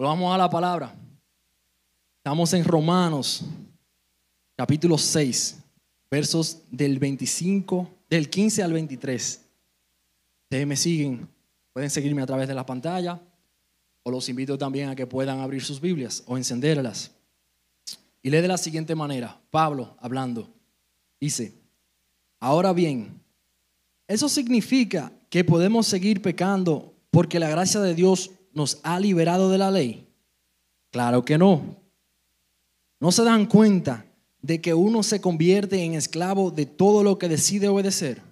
Pues vamos a la palabra. Estamos en Romanos, capítulo 6, versos del 25, del 15 al 23. Ustedes me siguen, pueden seguirme a través de la pantalla o los invito también a que puedan abrir sus Biblias o encenderlas. Y lee de la siguiente manera, Pablo hablando, dice, ahora bien, eso significa que podemos seguir pecando porque la gracia de Dios nos ha liberado de la ley. Claro que no. ¿No se dan cuenta de que uno se convierte en esclavo de todo lo que decide obedecer?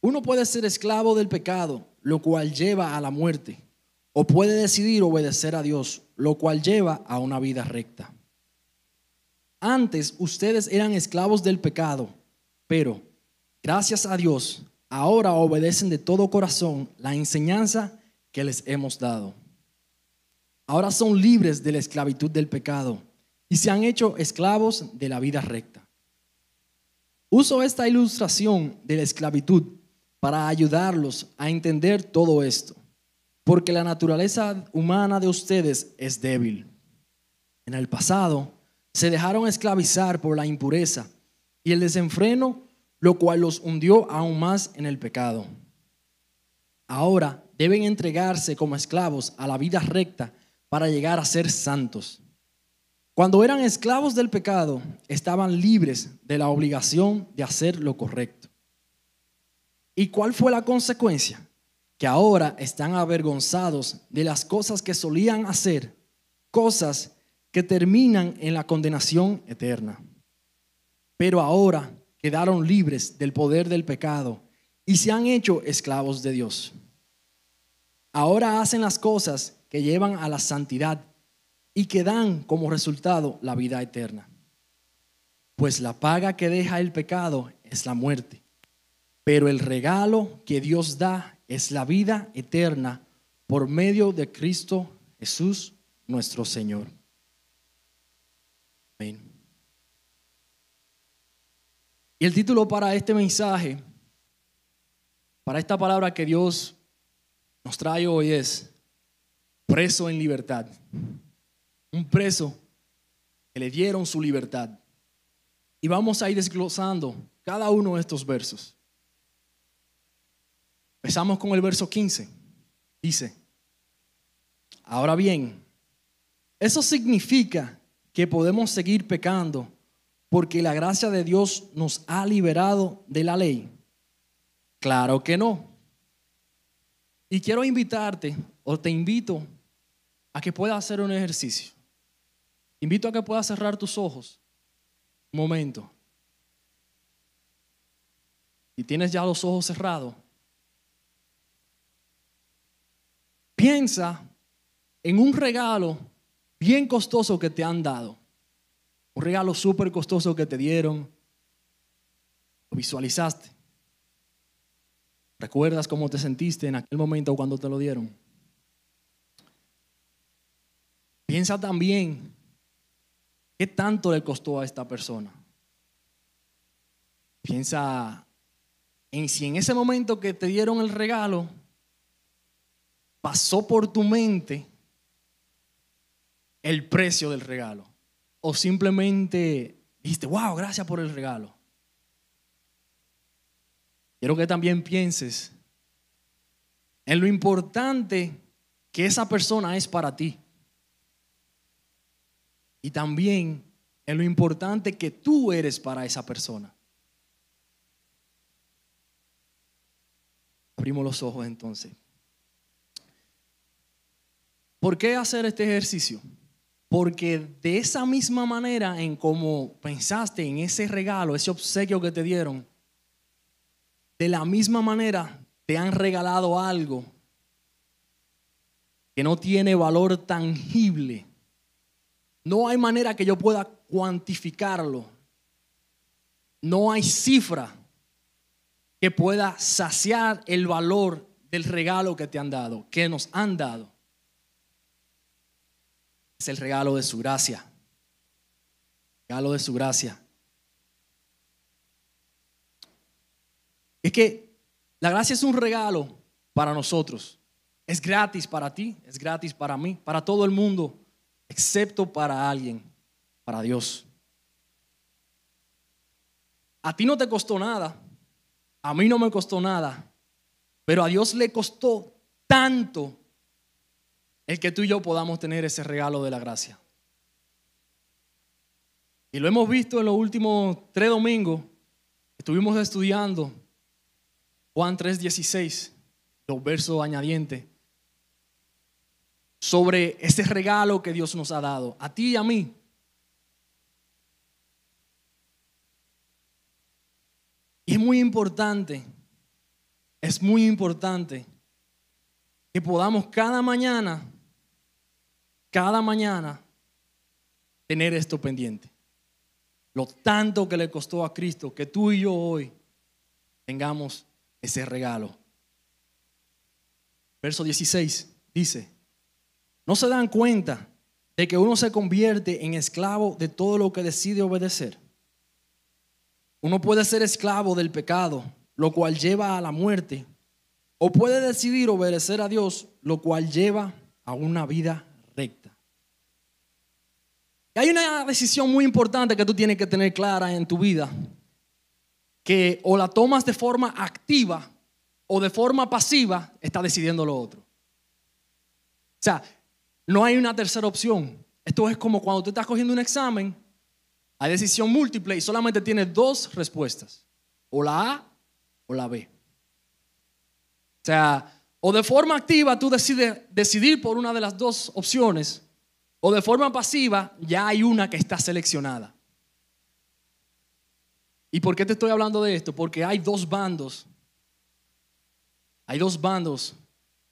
Uno puede ser esclavo del pecado, lo cual lleva a la muerte, o puede decidir obedecer a Dios, lo cual lleva a una vida recta. Antes ustedes eran esclavos del pecado, pero gracias a Dios, ahora obedecen de todo corazón la enseñanza que les hemos dado. Ahora son libres de la esclavitud del pecado y se han hecho esclavos de la vida recta. Uso esta ilustración de la esclavitud para ayudarlos a entender todo esto, porque la naturaleza humana de ustedes es débil. En el pasado, se dejaron esclavizar por la impureza y el desenfreno, lo cual los hundió aún más en el pecado. Ahora deben entregarse como esclavos a la vida recta para llegar a ser santos. Cuando eran esclavos del pecado, estaban libres de la obligación de hacer lo correcto. ¿Y cuál fue la consecuencia? Que ahora están avergonzados de las cosas que solían hacer, cosas que terminan en la condenación eterna. Pero ahora quedaron libres del poder del pecado y se han hecho esclavos de Dios. Ahora hacen las cosas que llevan a la santidad y que dan como resultado la vida eterna. Pues la paga que deja el pecado es la muerte, pero el regalo que Dios da es la vida eterna por medio de Cristo Jesús nuestro Señor. Y el título para este mensaje, para esta palabra que Dios nos trae hoy es preso en libertad. Un preso que le dieron su libertad. Y vamos a ir desglosando cada uno de estos versos. Empezamos con el verso 15. Dice, ahora bien, eso significa que podemos seguir pecando porque la gracia de Dios nos ha liberado de la ley? Claro que no. Y quiero invitarte, o te invito, a que puedas hacer un ejercicio. Invito a que puedas cerrar tus ojos. Un momento. Y tienes ya los ojos cerrados. Piensa en un regalo bien costoso que te han dado. Un regalo súper costoso que te dieron. Lo visualizaste. ¿Recuerdas cómo te sentiste en aquel momento cuando te lo dieron? Piensa también qué tanto le costó a esta persona. Piensa en si en ese momento que te dieron el regalo pasó por tu mente el precio del regalo. O simplemente dijiste, wow, gracias por el regalo. Quiero que también pienses en lo importante que esa persona es para ti. Y también en lo importante que tú eres para esa persona. Abrimos los ojos entonces. ¿Por qué hacer este ejercicio? Porque de esa misma manera en como pensaste en ese regalo, ese obsequio que te dieron, de la misma manera te han regalado algo que no tiene valor tangible. No hay manera que yo pueda cuantificarlo. No hay cifra que pueda saciar el valor del regalo que te han dado, que nos han dado es el regalo de su gracia. regalo de su gracia. Es que la gracia es un regalo para nosotros. Es gratis para ti, es gratis para mí, para todo el mundo, excepto para alguien, para Dios. A ti no te costó nada, a mí no me costó nada, pero a Dios le costó tanto el que tú y yo podamos tener ese regalo de la gracia. Y lo hemos visto en los últimos tres domingos. Estuvimos estudiando Juan 3:16, los versos añadientes, sobre ese regalo que Dios nos ha dado, a ti y a mí. Y es muy importante, es muy importante que podamos cada mañana, cada mañana, tener esto pendiente. Lo tanto que le costó a Cristo que tú y yo hoy tengamos ese regalo. Verso 16 dice, no se dan cuenta de que uno se convierte en esclavo de todo lo que decide obedecer. Uno puede ser esclavo del pecado, lo cual lleva a la muerte, o puede decidir obedecer a Dios, lo cual lleva a una vida recta. Hay una decisión muy importante que tú tienes que tener clara en tu vida, que o la tomas de forma activa o de forma pasiva, está decidiendo lo otro. O sea, no hay una tercera opción. Esto es como cuando tú estás cogiendo un examen, hay decisión múltiple y solamente tienes dos respuestas, o la A o la B. O sea, o de forma activa tú decides decidir por una de las dos opciones, o de forma pasiva ya hay una que está seleccionada. ¿Y por qué te estoy hablando de esto? Porque hay dos bandos. Hay dos bandos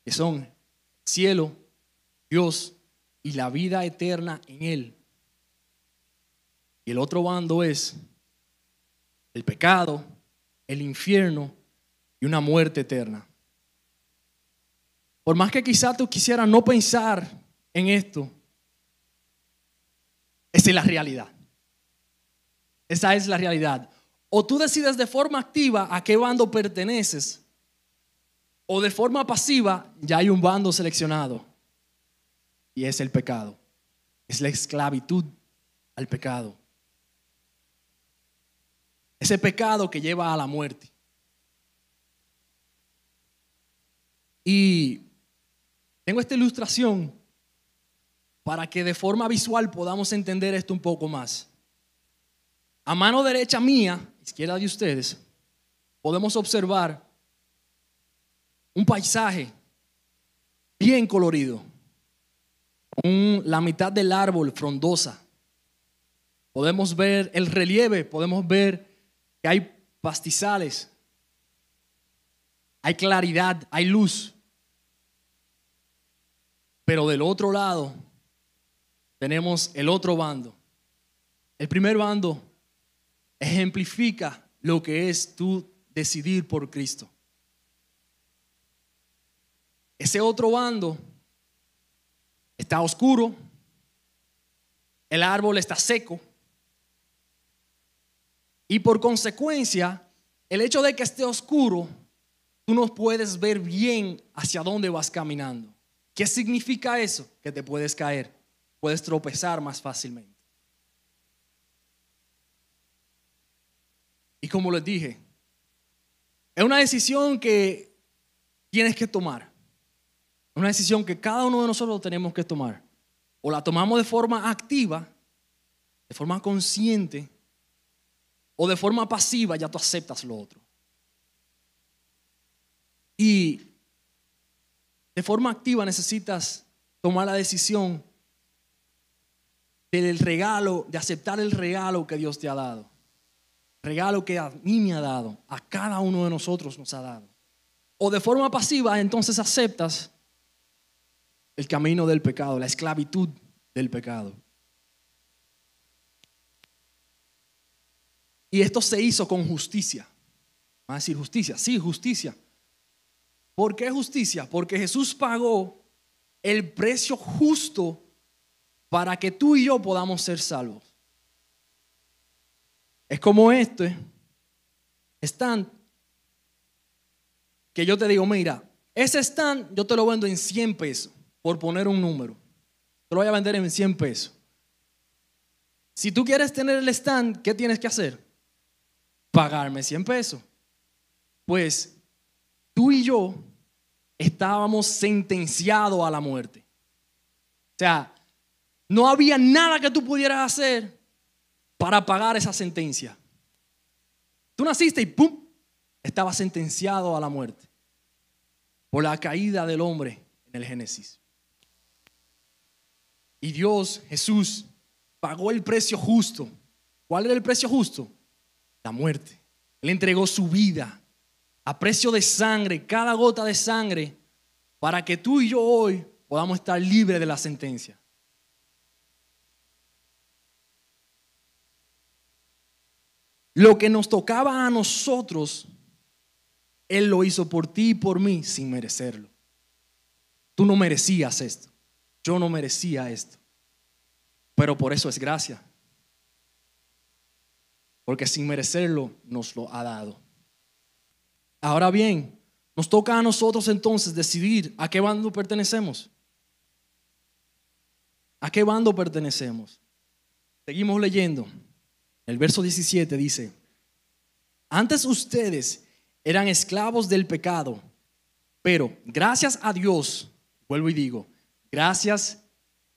que son cielo, Dios y la vida eterna en Él. Y el otro bando es el pecado, el infierno y una muerte eterna. Por más que quizá tú quisieras no pensar en esto, esa es la realidad. Esa es la realidad. O tú decides de forma activa a qué bando perteneces, o de forma pasiva ya hay un bando seleccionado. Y es el pecado. Es la esclavitud al pecado. Ese pecado que lleva a la muerte. Y tengo esta ilustración para que de forma visual podamos entender esto un poco más. A mano derecha mía, izquierda de ustedes, podemos observar un paisaje bien colorido. la mitad del árbol frondosa. Podemos ver el relieve, podemos ver que hay pastizales, hay claridad, hay luz. Pero del otro lado tenemos el otro bando. El primer bando ejemplifica lo que es tú decidir por Cristo. Ese otro bando está oscuro, el árbol está seco y por consecuencia, el hecho de que esté oscuro, tú no puedes ver bien hacia dónde vas caminando. ¿Qué significa eso? Que te puedes caer puedes tropezar más fácilmente. Y como les dije, es una decisión que tienes que tomar. Una decisión que cada uno de nosotros tenemos que tomar. O la tomamos de forma activa, de forma consciente, o de forma pasiva, ya tú aceptas lo otro. Y de forma activa necesitas tomar la decisión del regalo, de aceptar el regalo que Dios te ha dado. Regalo que a mí me ha dado, a cada uno de nosotros nos ha dado. O de forma pasiva, entonces aceptas el camino del pecado, la esclavitud del pecado. Y esto se hizo con justicia. Va a decir justicia, sí, justicia. ¿Por qué justicia? Porque Jesús pagó el precio justo para que tú y yo podamos ser salvos. Es como este, están, que yo te digo, mira, ese stand yo te lo vendo en 100 pesos, por poner un número. Te lo voy a vender en 100 pesos. Si tú quieres tener el stand, ¿qué tienes que hacer? Pagarme 100 pesos. Pues tú y yo estábamos sentenciados a la muerte. O sea, no había nada que tú pudieras hacer para pagar esa sentencia. Tú naciste y ¡pum! Estaba sentenciado a la muerte por la caída del hombre en el Génesis. Y Dios, Jesús, pagó el precio justo. ¿Cuál era el precio justo? La muerte. Él entregó su vida a precio de sangre, cada gota de sangre, para que tú y yo hoy podamos estar libres de la sentencia. Lo que nos tocaba a nosotros, Él lo hizo por ti y por mí sin merecerlo. Tú no merecías esto. Yo no merecía esto. Pero por eso es gracia. Porque sin merecerlo nos lo ha dado. Ahora bien, nos toca a nosotros entonces decidir a qué bando pertenecemos. ¿A qué bando pertenecemos? Seguimos leyendo. El verso 17 dice, antes ustedes eran esclavos del pecado, pero gracias a Dios, vuelvo y digo, gracias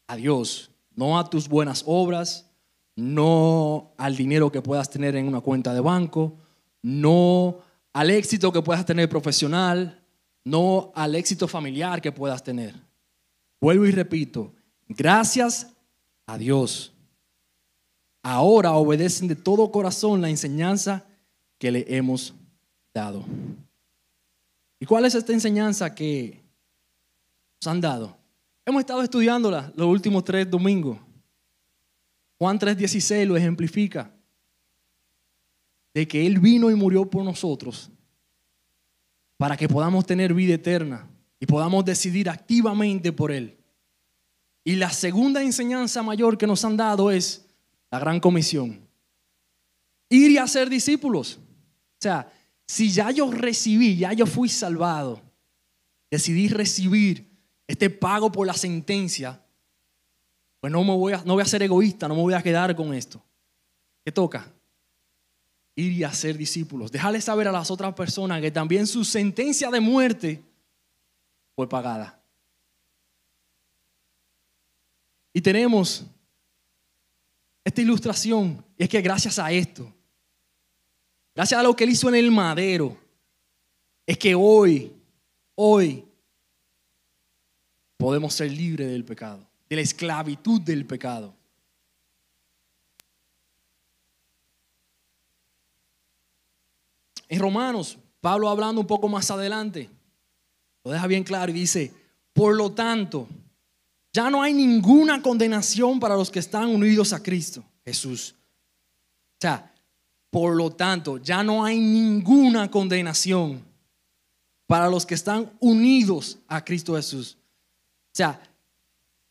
a Dios, no a tus buenas obras, no al dinero que puedas tener en una cuenta de banco, no al éxito que puedas tener profesional, no al éxito familiar que puedas tener. Vuelvo y repito, gracias a Dios. Ahora obedecen de todo corazón la enseñanza que le hemos dado. ¿Y cuál es esta enseñanza que nos han dado? Hemos estado estudiándola los últimos tres domingos. Juan 3:16 lo ejemplifica de que Él vino y murió por nosotros para que podamos tener vida eterna y podamos decidir activamente por Él. Y la segunda enseñanza mayor que nos han dado es la gran comisión. Ir y hacer discípulos. O sea, si ya yo recibí, ya yo fui salvado, decidí recibir este pago por la sentencia, pues no, me voy a, no voy a ser egoísta, no me voy a quedar con esto. ¿Qué toca? ir y hacer discípulos. Dejarle saber a las otras personas que también su sentencia de muerte fue pagada. Y tenemos esta ilustración. Es que gracias a esto, gracias a lo que él hizo en el madero, es que hoy, hoy, podemos ser libres del pecado, de la esclavitud del pecado. En Romanos, Pablo hablando un poco más adelante, lo deja bien claro y dice, por lo tanto, ya no hay ninguna condenación para los que están unidos a Cristo Jesús. O sea, por lo tanto, ya no hay ninguna condenación para los que están unidos a Cristo Jesús. O sea,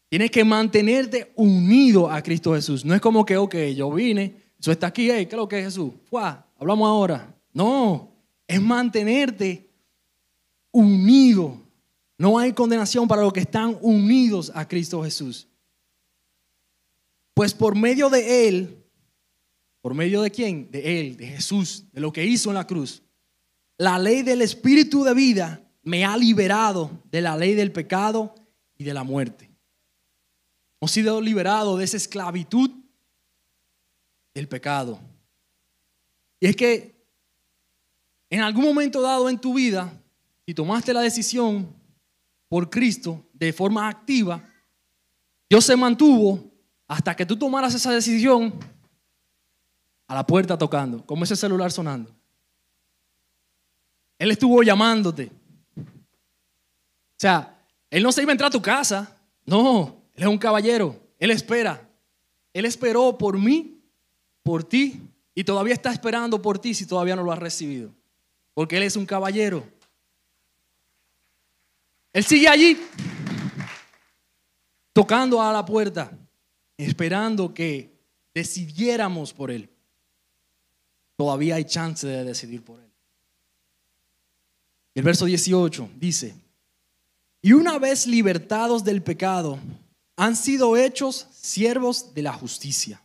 tienes que mantenerte unido a Cristo Jesús. No es como que, ok, yo vine, eso está aquí, hey, ¿qué es lo que es Jesús? Fuá, hablamos ahora. No, es mantenerte unido. No hay condenación para los que están unidos a Cristo Jesús. Pues por medio de Él, ¿por medio de quién? De Él, de Jesús, de lo que hizo en la cruz. La ley del Espíritu de vida me ha liberado de la ley del pecado y de la muerte. Hemos sido liberados de esa esclavitud del pecado. Y es que en algún momento dado en tu vida, si tomaste la decisión por Cristo de forma activa, Dios se mantuvo hasta que tú tomaras esa decisión a la puerta tocando, como ese celular sonando. Él estuvo llamándote. O sea, Él no se iba a entrar a tu casa. No, Él es un caballero. Él espera. Él esperó por mí, por ti, y todavía está esperando por ti si todavía no lo has recibido porque Él es un caballero. Él sigue allí, tocando a la puerta, esperando que decidiéramos por Él. Todavía hay chance de decidir por Él. El verso 18 dice, Y una vez libertados del pecado, han sido hechos siervos de la justicia.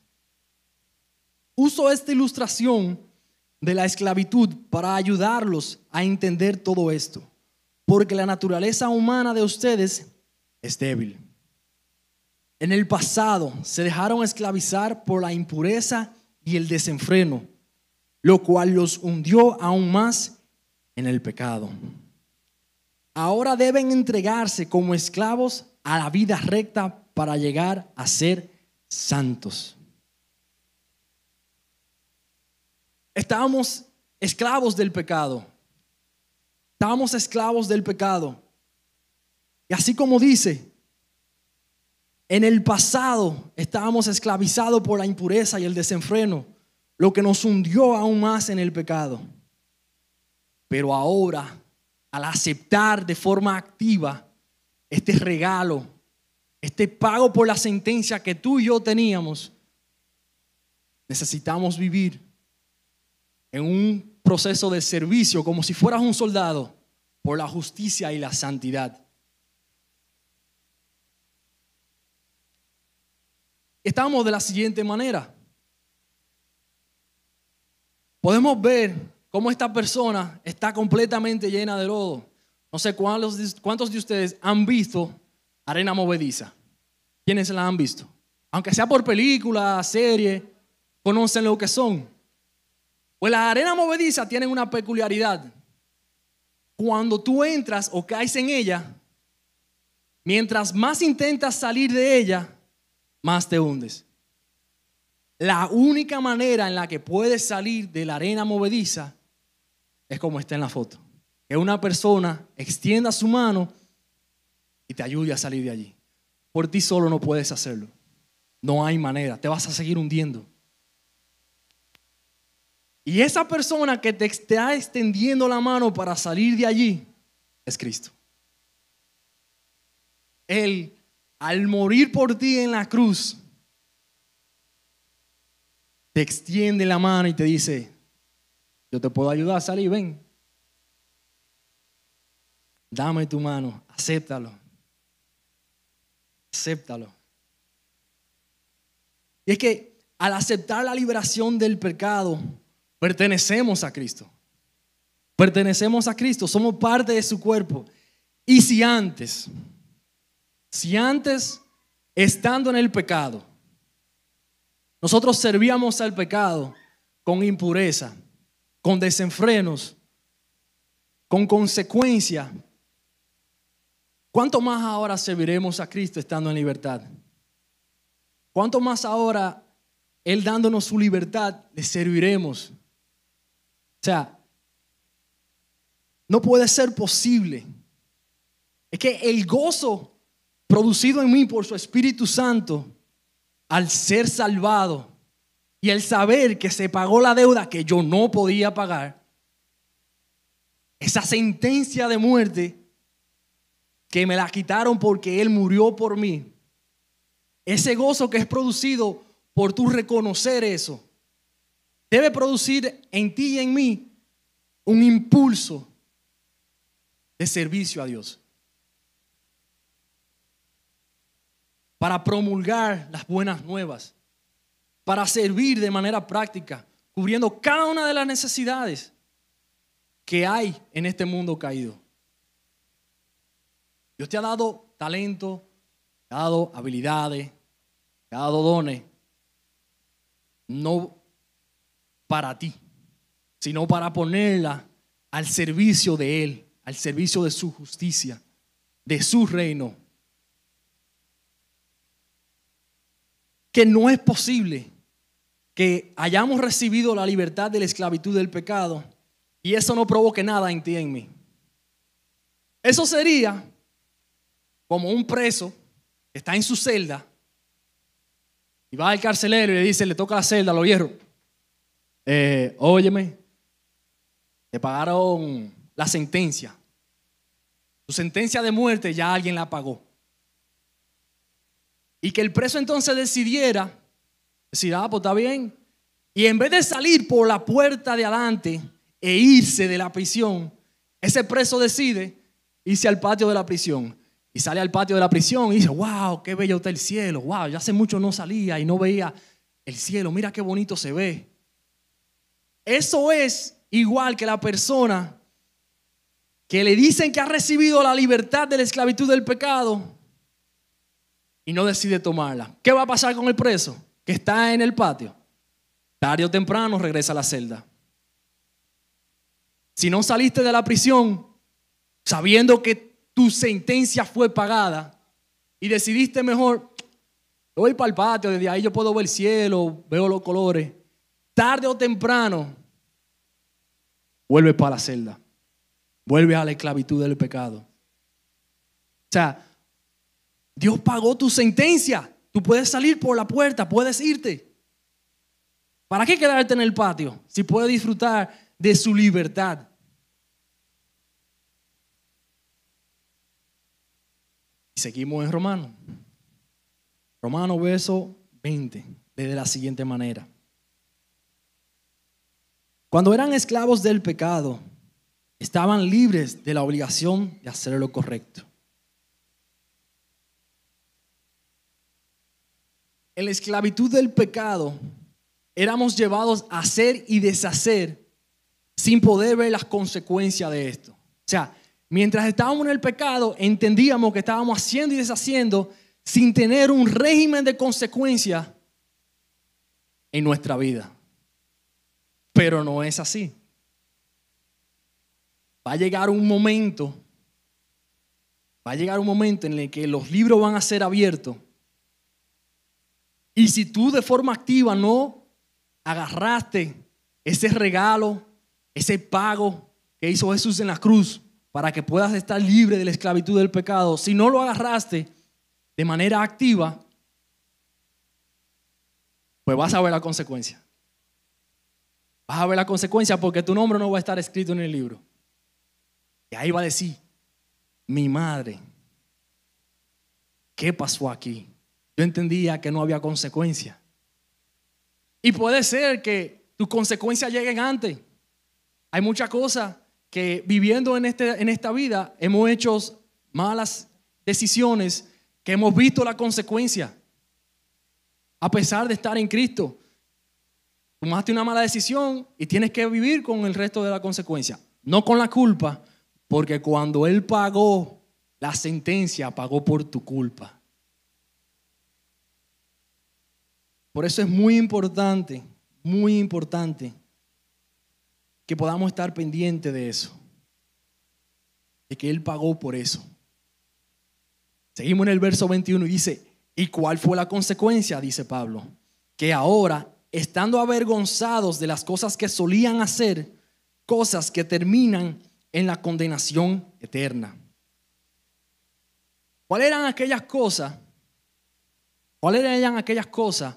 Uso esta ilustración de la esclavitud para ayudarlos a entender todo esto, porque la naturaleza humana de ustedes es débil. En el pasado se dejaron esclavizar por la impureza y el desenfreno, lo cual los hundió aún más en el pecado. Ahora deben entregarse como esclavos a la vida recta para llegar a ser santos. Estábamos esclavos del pecado. Estábamos esclavos del pecado. Y así como dice, en el pasado estábamos esclavizados por la impureza y el desenfreno, lo que nos hundió aún más en el pecado. Pero ahora, al aceptar de forma activa este regalo, este pago por la sentencia que tú y yo teníamos, necesitamos vivir en un proceso de servicio como si fueras un soldado por la justicia y la santidad. Estamos de la siguiente manera. Podemos ver cómo esta persona está completamente llena de lodo. No sé cuántos, de ustedes han visto arena movediza. ¿Quiénes la han visto? Aunque sea por película, serie, conocen lo que son. Pues la arena movediza tienen una peculiaridad. Cuando tú entras o caes en ella, mientras más intentas salir de ella, más te hundes. La única manera en la que puedes salir de la arena movediza es como está en la foto. Que una persona extienda su mano y te ayude a salir de allí. Por ti solo no puedes hacerlo. No hay manera. Te vas a seguir hundiendo. Y esa persona que te está extendiendo la mano para salir de allí es Cristo. Él, al morir por ti en la cruz, te extiende la mano y te dice, yo te puedo ayudar a salir, ven. Dame tu mano, acéptalo. Acéptalo. Y es que al aceptar la liberación del pecado, Pertenecemos a Cristo. Pertenecemos a Cristo, somos parte de su cuerpo. Y si antes, si antes, estando en el pecado, nosotros servíamos al pecado con impureza, con desenfrenos, con consecuencia, ¿cuánto más ahora serviremos a Cristo estando en libertad? ¿Cuánto más ahora Él dándonos su libertad le serviremos? O sea, no puede ser posible. Es que el gozo producido en mí por su Espíritu Santo, al ser salvado y el saber que se pagó la deuda que yo no podía pagar, esa sentencia de muerte que me la quitaron porque Él murió por mí, ese gozo que es producido por tu reconocer eso, debe producir en ti y en mí un impulso de servicio a Dios. Para promulgar las buenas nuevas, para servir de manera práctica, cubriendo cada una de las necesidades que hay en este mundo caído. Dios te ha dado talento, te ha dado habilidades, te ha dado dones. No para ti, sino para ponerla al servicio de Él, al servicio de su justicia, de su reino. Que no es posible que hayamos recibido la libertad de la esclavitud del pecado y eso no provoque nada en ti en mí. Eso sería como un preso que está en su celda y va al carcelero y le dice, le toca la celda, lo hierro eh, óyeme, te pagaron la sentencia. Tu sentencia de muerte ya alguien la pagó. Y que el preso entonces decidiera, decir, ah, pues está bien. Y en vez de salir por la puerta de adelante e irse de la prisión, ese preso decide irse al patio de la prisión y sale al patio de la prisión y dice, wow, qué bello está el cielo, wow, ya hace mucho no salía y no veía el cielo, mira qué bonito se ve. Eso es igual que la persona que le dicen que ha recibido la libertad de la esclavitud del pecado y no decide tomarla. ¿Qué va a pasar con el preso que está en el patio? Tarde o temprano regresa a la celda. Si no saliste de la prisión sabiendo que tu sentencia fue pagada y decidiste mejor, voy para el patio, desde ahí yo puedo ver el cielo, veo los colores, tarde o temprano, vuelve para la celda, vuelve a la esclavitud del pecado. O sea, Dios pagó tu sentencia. Tú puedes salir por la puerta, puedes irte. ¿Para qué quedarte en el patio si puedes disfrutar de su libertad? Y seguimos en Romano. Romano verso 20, de la siguiente manera. Cuando eran esclavos del pecado, estaban libres de la obligación de hacer lo correcto. En la esclavitud del pecado, éramos llevados a hacer y deshacer sin poder ver las consecuencias de esto. O sea, mientras estábamos en el pecado, entendíamos que estábamos haciendo y deshaciendo sin tener un régimen de consecuencias en nuestra vida. Pero no es así. Va a llegar un momento, va a llegar un momento en el que los libros van a ser abiertos. Y si tú de forma activa no agarraste ese regalo, ese pago que hizo Jesús en la cruz para que puedas estar libre de la esclavitud del pecado, si no lo agarraste de manera activa, pues vas a ver la consecuencia. Vas a ver la consecuencia porque tu nombre no va a estar escrito en el libro. Y ahí va a decir, mi madre, ¿qué pasó aquí? Yo entendía que no había consecuencia. Y puede ser que tus consecuencias lleguen antes. Hay muchas cosas que viviendo en, este, en esta vida hemos hecho malas decisiones que hemos visto la consecuencia. A pesar de estar en Cristo, tomaste una mala decisión y tienes que vivir con el resto de la consecuencia. No con la culpa, porque cuando Él pagó la sentencia, pagó por tu culpa. Por eso es muy importante, muy importante que podamos estar pendientes de eso. De que Él pagó por eso. Seguimos en el verso 21 y dice, ¿y cuál fue la consecuencia? Dice Pablo. Que ahora, estando avergonzados de las cosas que solían hacer, cosas que terminan en la condenación eterna. ¿Cuáles eran aquellas cosas? ¿Cuáles eran aquellas cosas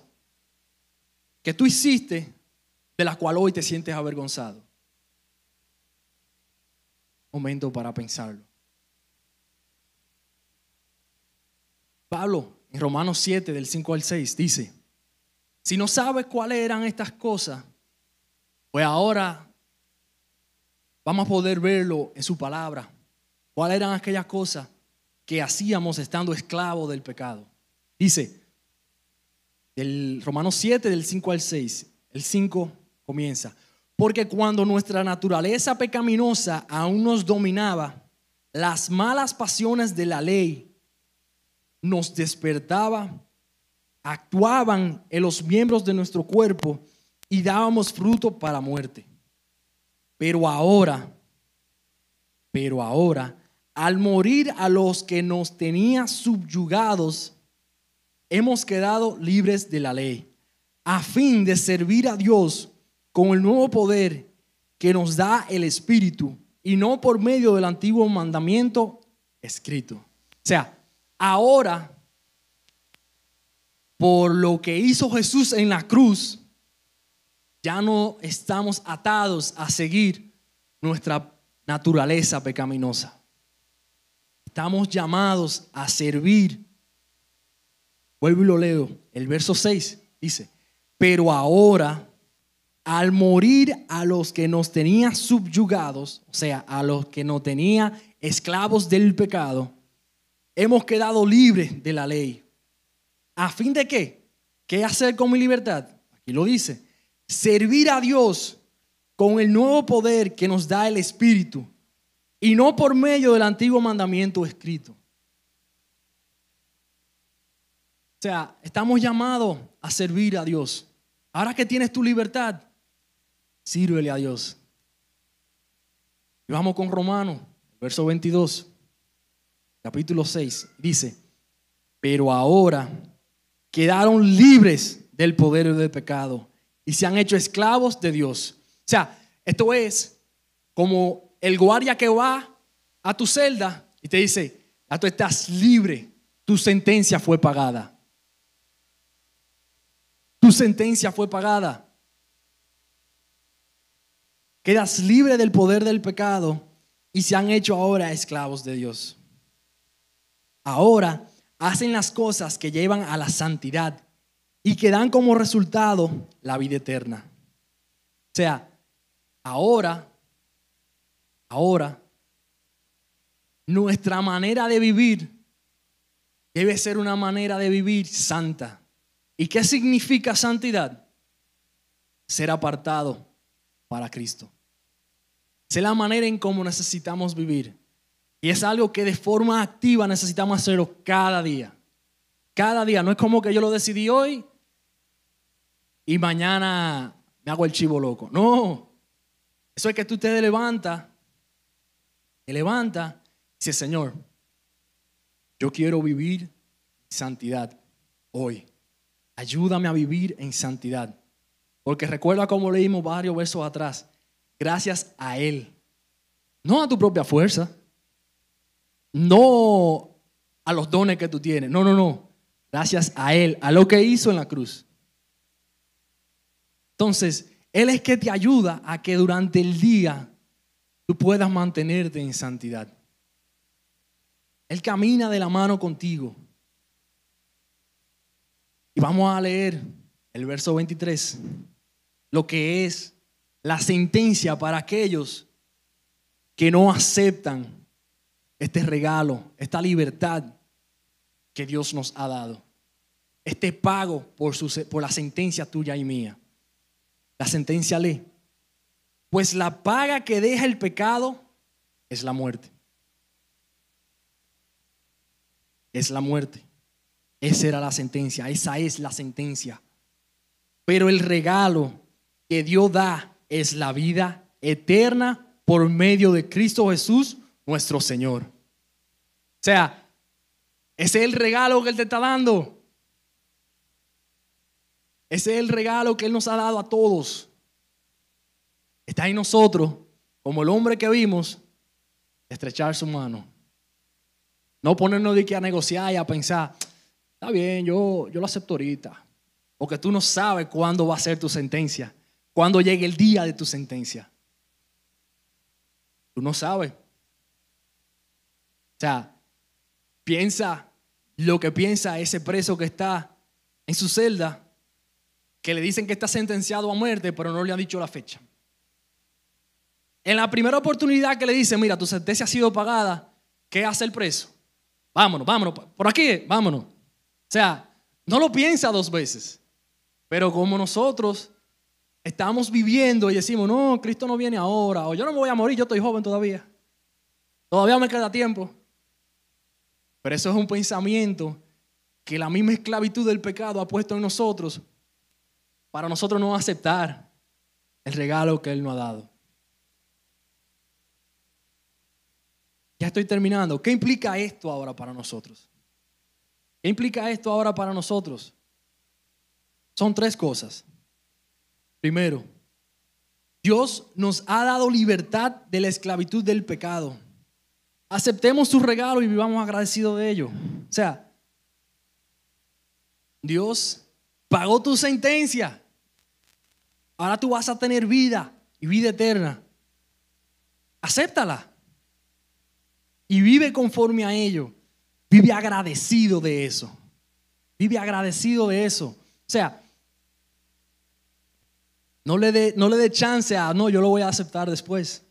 que tú hiciste de la cual hoy te sientes avergonzado. Momento para pensarlo. Pablo, en Romanos 7, del 5 al 6, dice, si no sabes cuáles eran estas cosas, pues ahora vamos a poder verlo en su palabra. ¿Cuáles eran aquellas cosas que hacíamos estando esclavos del pecado? Dice, del Romanos 7, del 5 al 6. El 5 comienza. Porque cuando nuestra naturaleza pecaminosa aún nos dominaba, las malas pasiones de la ley nos despertaba, actuaban en los miembros de nuestro cuerpo y dábamos fruto para muerte. Pero ahora, pero ahora, al morir a los que nos tenía subyugados, hemos quedado libres de la ley, a fin de servir a Dios con el nuevo poder que nos da el Espíritu y no por medio del antiguo mandamiento escrito. O sea, ahora, por lo que hizo Jesús en la cruz, ya no estamos atados a seguir nuestra naturaleza pecaminosa. Estamos llamados a servir Vuelvo y lo leo. El verso 6 dice, pero ahora, al morir a los que nos tenía subyugados, o sea, a los que nos tenía esclavos del pecado, hemos quedado libres de la ley. ¿A fin de qué? ¿Qué hacer con mi libertad? Aquí lo dice. Servir a Dios con el nuevo poder que nos da el Espíritu y no por medio del antiguo mandamiento escrito. O sea, estamos llamados a servir a Dios. Ahora que tienes tu libertad, sírvele a Dios. Y vamos con Romanos, verso 22, capítulo 6. Dice, pero ahora quedaron libres del poder del pecado y se han hecho esclavos de Dios. O sea, esto es como el guardia que va a tu celda y te dice, ya tú estás libre, tu sentencia fue pagada. Tu sentencia fue pagada. Quedas libre del poder del pecado y se han hecho ahora esclavos de Dios. Ahora hacen las cosas que llevan a la santidad y que dan como resultado la vida eterna. O sea, ahora, ahora, nuestra manera de vivir debe ser una manera de vivir santa. ¿Y qué significa santidad? Ser apartado para Cristo. Es la manera en cómo necesitamos vivir. Y es algo que de forma activa necesitamos hacerlo cada día. Cada día. No es como que yo lo decidí hoy y mañana me hago el chivo loco. No. Eso es que tú te levantas, te levanta y dice, Señor, yo quiero vivir santidad hoy. Ayúdame a vivir en santidad. Porque recuerda como leímos varios versos atrás. Gracias a Él. No a tu propia fuerza. No a los dones que tú tienes. No, no, no. Gracias a Él, a lo que hizo en la cruz. Entonces, Él es que te ayuda a que durante el día tú puedas mantenerte en santidad. Él camina de la mano contigo. Y vamos a leer el verso 23, lo que es la sentencia para aquellos que no aceptan este regalo, esta libertad que Dios nos ha dado. Este pago por, por la sentencia tuya y mía. La sentencia lee. Pues la paga que deja el pecado es la muerte. Es la muerte. Esa era la sentencia, esa es la sentencia. Pero el regalo que Dios da es la vida eterna por medio de Cristo Jesús, nuestro Señor. O sea, ese es el regalo que Él te está dando. Ese es el regalo que Él nos ha dado a todos. Está en nosotros, como el hombre que vimos, estrechar su mano. No ponernos de que a negociar y a pensar, Está bien, yo, yo lo acepto ahorita. Porque tú no sabes cuándo va a ser tu sentencia. Cuándo llegue el día de tu sentencia. Tú no sabes. O sea, piensa lo que piensa ese preso que está en su celda, que le dicen que está sentenciado a muerte, pero no le han dicho la fecha. En la primera oportunidad que le dicen, mira, tu sentencia ha sido pagada, ¿qué hace el preso? Vámonos, vámonos, por aquí, vámonos. O sea, no lo piensa dos veces. Pero como nosotros estamos viviendo y decimos, no, Cristo no viene ahora, o yo no me voy a morir, yo estoy joven todavía. Todavía me queda tiempo. Pero eso es un pensamiento que la misma esclavitud del pecado ha puesto en nosotros para nosotros no aceptar el regalo que Él nos ha dado. Ya estoy terminando. ¿Qué implica esto ahora para nosotros? ¿Qué implica esto ahora para nosotros? Son tres cosas. Primero, Dios nos ha dado libertad de la esclavitud del pecado. Aceptemos su regalo y vivamos agradecidos de ello. O sea, Dios pagó tu sentencia. Ahora tú vas a tener vida y vida eterna. Acéptala. Y vive conforme a ello. Vive agradecido de eso. Vive agradecido de eso. O sea, no le dé no le dé chance a, no, yo lo voy a aceptar después.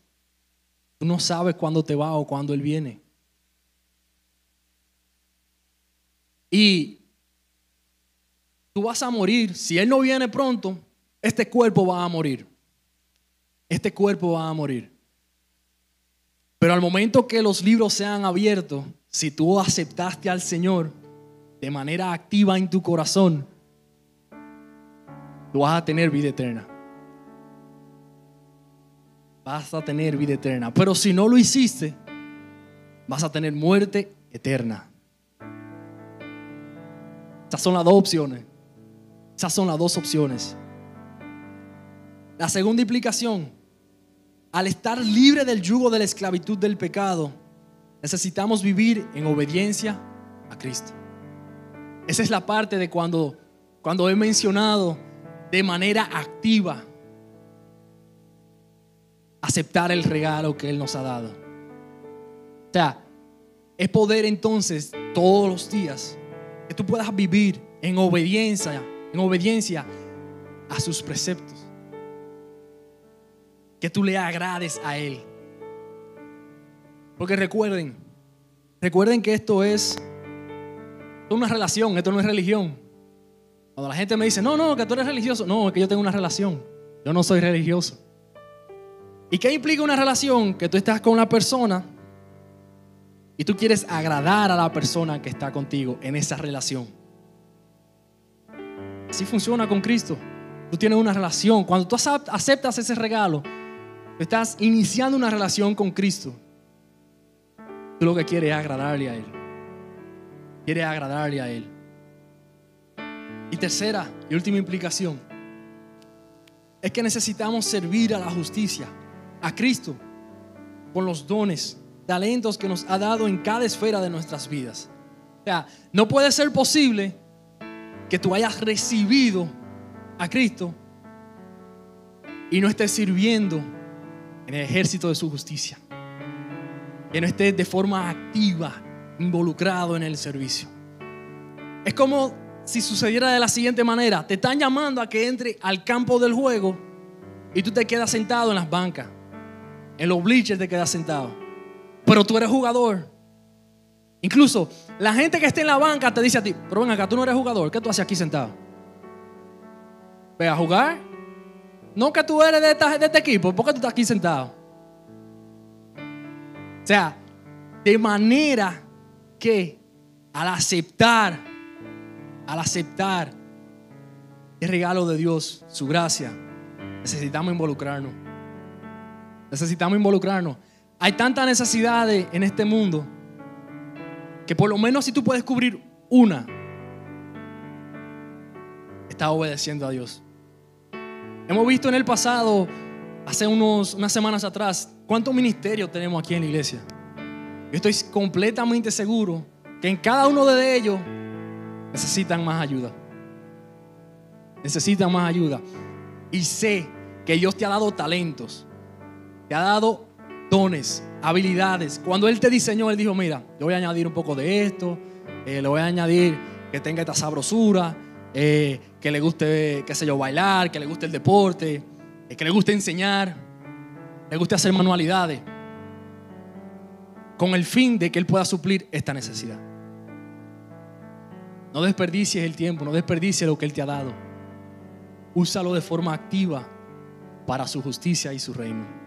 Tú no sabes cuándo te va o cuándo Él viene. Y tú vas a morir. Si Él no viene pronto, este cuerpo va a morir. Este cuerpo va a morir. Pero al momento que los libros sean abiertos, si tú aceptaste al Señor de manera activa en tu corazón, tú vas a tener vida eterna. Vas a tener vida eterna. Pero si no lo hiciste, vas a tener muerte eterna. Esas son las dos opciones. Esas son las dos opciones. La segunda implicación, al estar libre del yugo de la esclavitud del pecado, necesitamos vivir en obediencia a Cristo. Esa es la parte de cuando, cuando he mencionado de manera activa aceptar el regalo que Él nos ha dado. O sea, es poder entonces todos los días que tú puedas vivir en obediencia, en obediencia a sus preceptos. Que tú le agrades a Él. Porque recuerden, recuerden que esto es una relación, esto no es religión. Cuando la gente me dice, no, no, que tú eres religioso, no, es que yo tengo una relación. Yo no soy religioso. ¿Y qué implica una relación? Que tú estás con una persona y tú quieres agradar a la persona que está contigo en esa relación. Así funciona con Cristo. Tú tienes una relación. Cuando tú aceptas ese regalo, estás iniciando una relación con Cristo. Tú lo que quieres es agradarle a Él. Quieres agradarle a Él. Y tercera y última implicación es que necesitamos servir a la justicia, a Cristo, con los dones talentos que nos ha dado en cada esfera de nuestras vidas. O sea, no puede ser posible que tú hayas recibido a Cristo y no estés sirviendo en el ejército de su justicia. Que no estés de forma activa involucrado en el servicio. Es como si sucediera de la siguiente manera. Te están llamando a que entre al campo del juego y tú te quedas sentado en las bancas. En los bleachers te quedas sentado pero tú eres jugador. Incluso la gente que está en la banca te dice a ti, pero ven acá, tú no eres jugador, ¿qué tú haces aquí sentado? Ve a jugar. No que tú eres de, de este equipo, ¿por qué tú estás aquí sentado? O sea, de manera que al aceptar, al aceptar el regalo de Dios, su gracia, necesitamos involucrarnos. Necesitamos involucrarnos. Hay tanta necesidad en este mundo que por lo menos si tú puedes cubrir una, estás obedeciendo a Dios. Hemos visto en el pasado, hace unos, unas semanas atrás, cuántos ministerios tenemos aquí en la iglesia. Yo estoy completamente seguro que en cada uno de ellos necesitan más ayuda. Necesitan más ayuda. Y sé que Dios te ha dado talentos, te ha dado dones, habilidades. Cuando Él te diseñó, Él dijo, mira, le voy a añadir un poco de esto, eh, le voy a añadir que tenga esta sabrosura, eh, que le guste, qué sé yo, bailar, que le guste el deporte, eh, que le guste enseñar, le guste hacer manualidades, con el fin de que Él pueda suplir esta necesidad. No desperdicies el tiempo, no desperdicies lo que Él te ha dado. Úsalo de forma activa para su justicia y su reino.